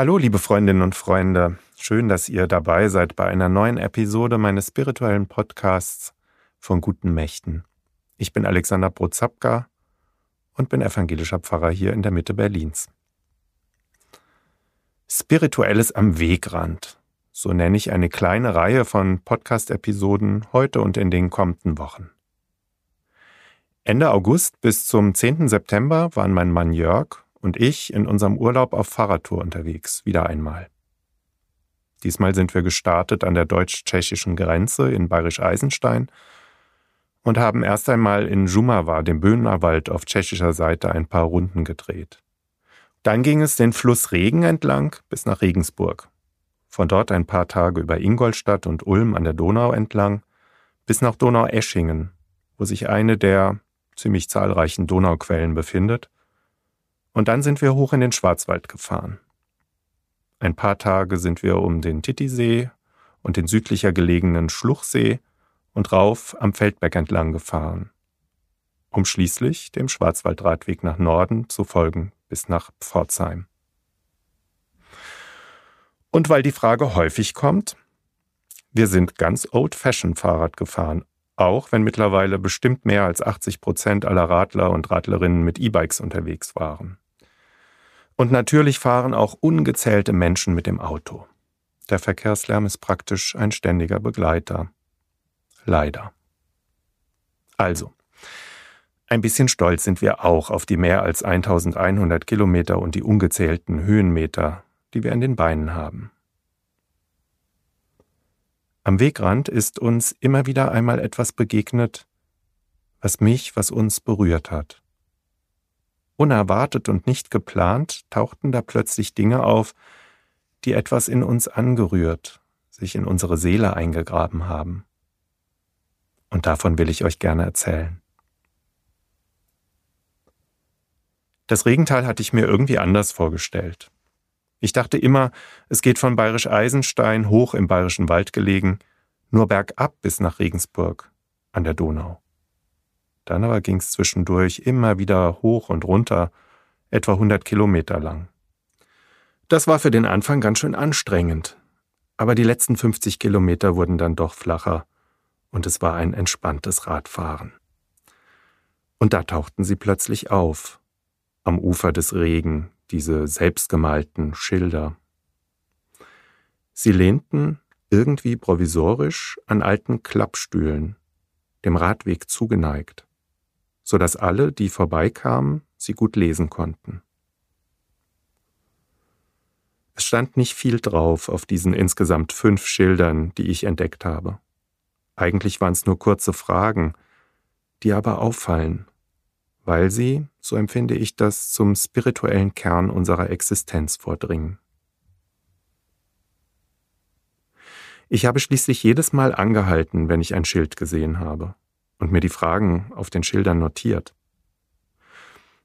Hallo, liebe Freundinnen und Freunde. Schön, dass ihr dabei seid bei einer neuen Episode meines spirituellen Podcasts von guten Mächten. Ich bin Alexander Brozapka und bin evangelischer Pfarrer hier in der Mitte Berlins. Spirituelles am Wegrand. So nenne ich eine kleine Reihe von Podcast-Episoden heute und in den kommenden Wochen. Ende August bis zum 10. September waren mein Mann Jörg und ich in unserem Urlaub auf Fahrradtour unterwegs, wieder einmal. Diesmal sind wir gestartet an der deutsch-tschechischen Grenze in Bayerisch-Eisenstein und haben erst einmal in Žumava, dem Böhnerwald auf tschechischer Seite, ein paar Runden gedreht. Dann ging es den Fluss Regen entlang bis nach Regensburg. Von dort ein paar Tage über Ingolstadt und Ulm an der Donau entlang bis nach Donaueschingen, wo sich eine der ziemlich zahlreichen Donauquellen befindet. Und dann sind wir hoch in den Schwarzwald gefahren. Ein paar Tage sind wir um den Titisee und den südlicher gelegenen Schluchsee und rauf am Feldberg entlang gefahren, um schließlich dem Schwarzwaldradweg nach Norden zu folgen bis nach Pforzheim. Und weil die Frage häufig kommt, wir sind ganz old-fashioned Fahrrad gefahren, auch wenn mittlerweile bestimmt mehr als 80 Prozent aller Radler und Radlerinnen mit E-Bikes unterwegs waren. Und natürlich fahren auch ungezählte Menschen mit dem Auto. Der Verkehrslärm ist praktisch ein ständiger Begleiter. Leider. Also, ein bisschen stolz sind wir auch auf die mehr als 1100 Kilometer und die ungezählten Höhenmeter, die wir an den Beinen haben. Am Wegrand ist uns immer wieder einmal etwas begegnet, was mich, was uns berührt hat. Unerwartet und nicht geplant tauchten da plötzlich Dinge auf, die etwas in uns angerührt, sich in unsere Seele eingegraben haben. Und davon will ich euch gerne erzählen. Das Regental hatte ich mir irgendwie anders vorgestellt. Ich dachte immer, es geht von Bayerisch Eisenstein hoch im Bayerischen Wald gelegen, nur bergab bis nach Regensburg an der Donau. Dann aber ging es zwischendurch immer wieder hoch und runter, etwa 100 Kilometer lang. Das war für den Anfang ganz schön anstrengend, aber die letzten 50 Kilometer wurden dann doch flacher und es war ein entspanntes Radfahren. Und da tauchten sie plötzlich auf, am Ufer des Regen, diese selbstgemalten Schilder. Sie lehnten irgendwie provisorisch an alten Klappstühlen, dem Radweg zugeneigt, so dass alle, die vorbeikamen, sie gut lesen konnten. Es stand nicht viel drauf auf diesen insgesamt fünf Schildern, die ich entdeckt habe. Eigentlich waren es nur kurze Fragen, die aber auffallen, weil sie, so empfinde ich das, zum spirituellen Kern unserer Existenz vordringen. Ich habe schließlich jedes Mal angehalten, wenn ich ein Schild gesehen habe und mir die Fragen auf den Schildern notiert.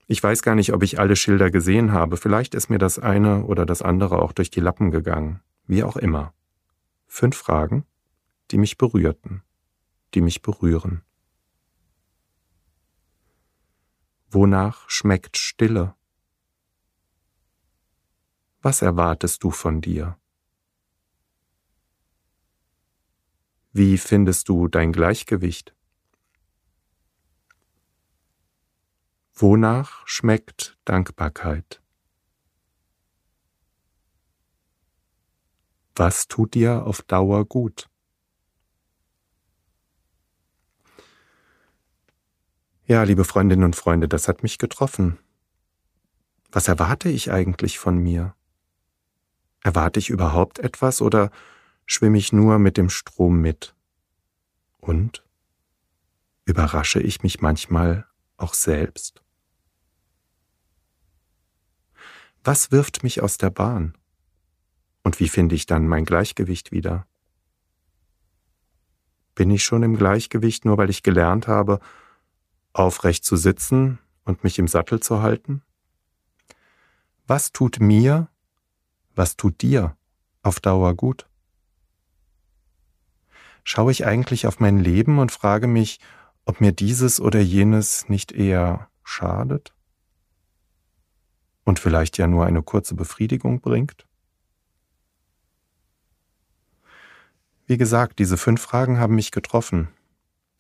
Ich weiß gar nicht, ob ich alle Schilder gesehen habe, vielleicht ist mir das eine oder das andere auch durch die Lappen gegangen, wie auch immer. Fünf Fragen, die mich berührten, die mich berühren. Wonach schmeckt Stille? Was erwartest du von dir? Wie findest du dein Gleichgewicht? Wonach schmeckt Dankbarkeit? Was tut dir auf Dauer gut? Ja, liebe Freundinnen und Freunde, das hat mich getroffen. Was erwarte ich eigentlich von mir? Erwarte ich überhaupt etwas oder schwimme ich nur mit dem Strom mit? Und überrasche ich mich manchmal auch selbst? Was wirft mich aus der Bahn? Und wie finde ich dann mein Gleichgewicht wieder? Bin ich schon im Gleichgewicht, nur weil ich gelernt habe, aufrecht zu sitzen und mich im Sattel zu halten? Was tut mir, was tut dir auf Dauer gut? Schaue ich eigentlich auf mein Leben und frage mich, ob mir dieses oder jenes nicht eher schadet? Und vielleicht ja nur eine kurze Befriedigung bringt? Wie gesagt, diese fünf Fragen haben mich getroffen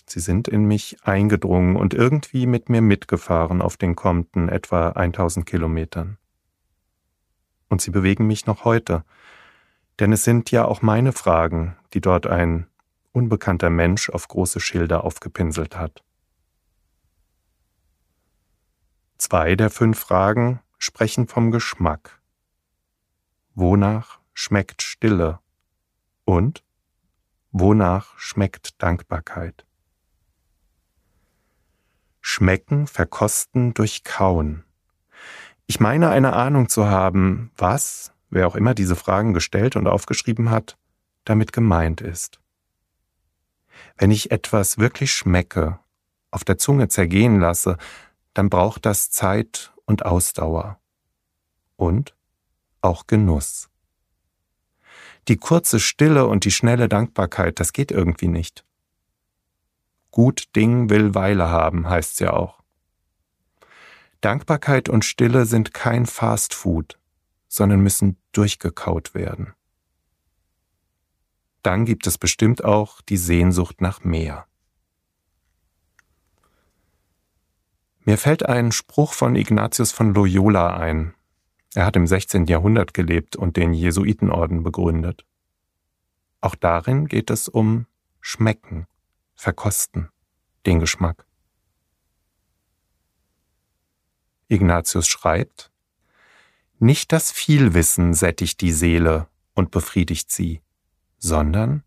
Sie sind in mich eingedrungen und irgendwie mit mir mitgefahren auf den kommenden etwa 1000 Kilometern. Und sie bewegen mich noch heute, denn es sind ja auch meine Fragen, die dort ein unbekannter Mensch auf große Schilder aufgepinselt hat. Zwei der fünf Fragen sprechen vom Geschmack. Wonach schmeckt Stille? Und wonach schmeckt Dankbarkeit? Schmecken, verkosten, durchkauen. Ich meine eine Ahnung zu haben, was, wer auch immer diese Fragen gestellt und aufgeschrieben hat, damit gemeint ist. Wenn ich etwas wirklich schmecke, auf der Zunge zergehen lasse, dann braucht das Zeit und Ausdauer. Und auch Genuss. Die kurze Stille und die schnelle Dankbarkeit, das geht irgendwie nicht. Gut Ding will Weile haben, heißt's ja auch. Dankbarkeit und Stille sind kein Fast Food, sondern müssen durchgekaut werden. Dann gibt es bestimmt auch die Sehnsucht nach mehr. Mir fällt ein Spruch von Ignatius von Loyola ein. Er hat im 16. Jahrhundert gelebt und den Jesuitenorden begründet. Auch darin geht es um Schmecken, Verkosten, den Geschmack. Ignatius schreibt, Nicht das Vielwissen sättigt die Seele und befriedigt sie, sondern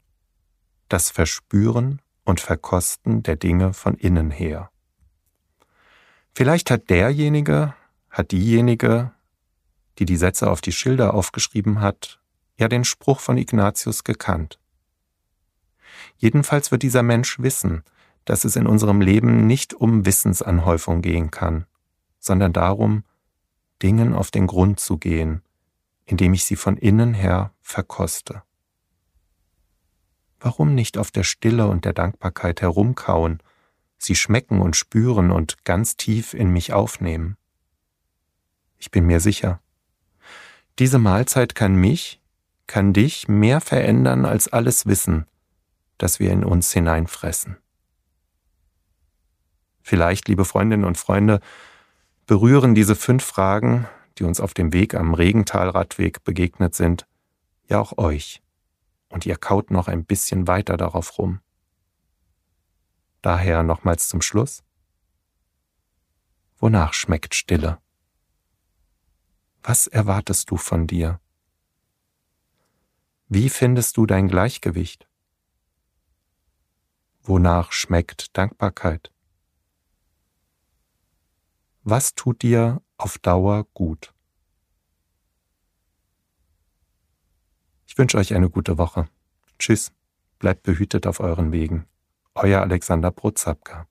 das Verspüren und Verkosten der Dinge von innen her. Vielleicht hat derjenige, hat diejenige, die die Sätze auf die Schilder aufgeschrieben hat, ja den Spruch von Ignatius gekannt. Jedenfalls wird dieser Mensch wissen, dass es in unserem Leben nicht um Wissensanhäufung gehen kann, sondern darum, Dingen auf den Grund zu gehen, indem ich sie von innen her verkoste. Warum nicht auf der Stille und der Dankbarkeit herumkauen sie schmecken und spüren und ganz tief in mich aufnehmen. Ich bin mir sicher, diese Mahlzeit kann mich, kann dich mehr verändern als alles Wissen, das wir in uns hineinfressen. Vielleicht, liebe Freundinnen und Freunde, berühren diese fünf Fragen, die uns auf dem Weg am Regentalradweg begegnet sind, ja auch euch, und ihr kaut noch ein bisschen weiter darauf rum. Daher nochmals zum Schluss. Wonach schmeckt Stille? Was erwartest du von dir? Wie findest du dein Gleichgewicht? Wonach schmeckt Dankbarkeit? Was tut dir auf Dauer gut? Ich wünsche euch eine gute Woche. Tschüss, bleibt behütet auf euren Wegen. Euer Alexander Prozapka.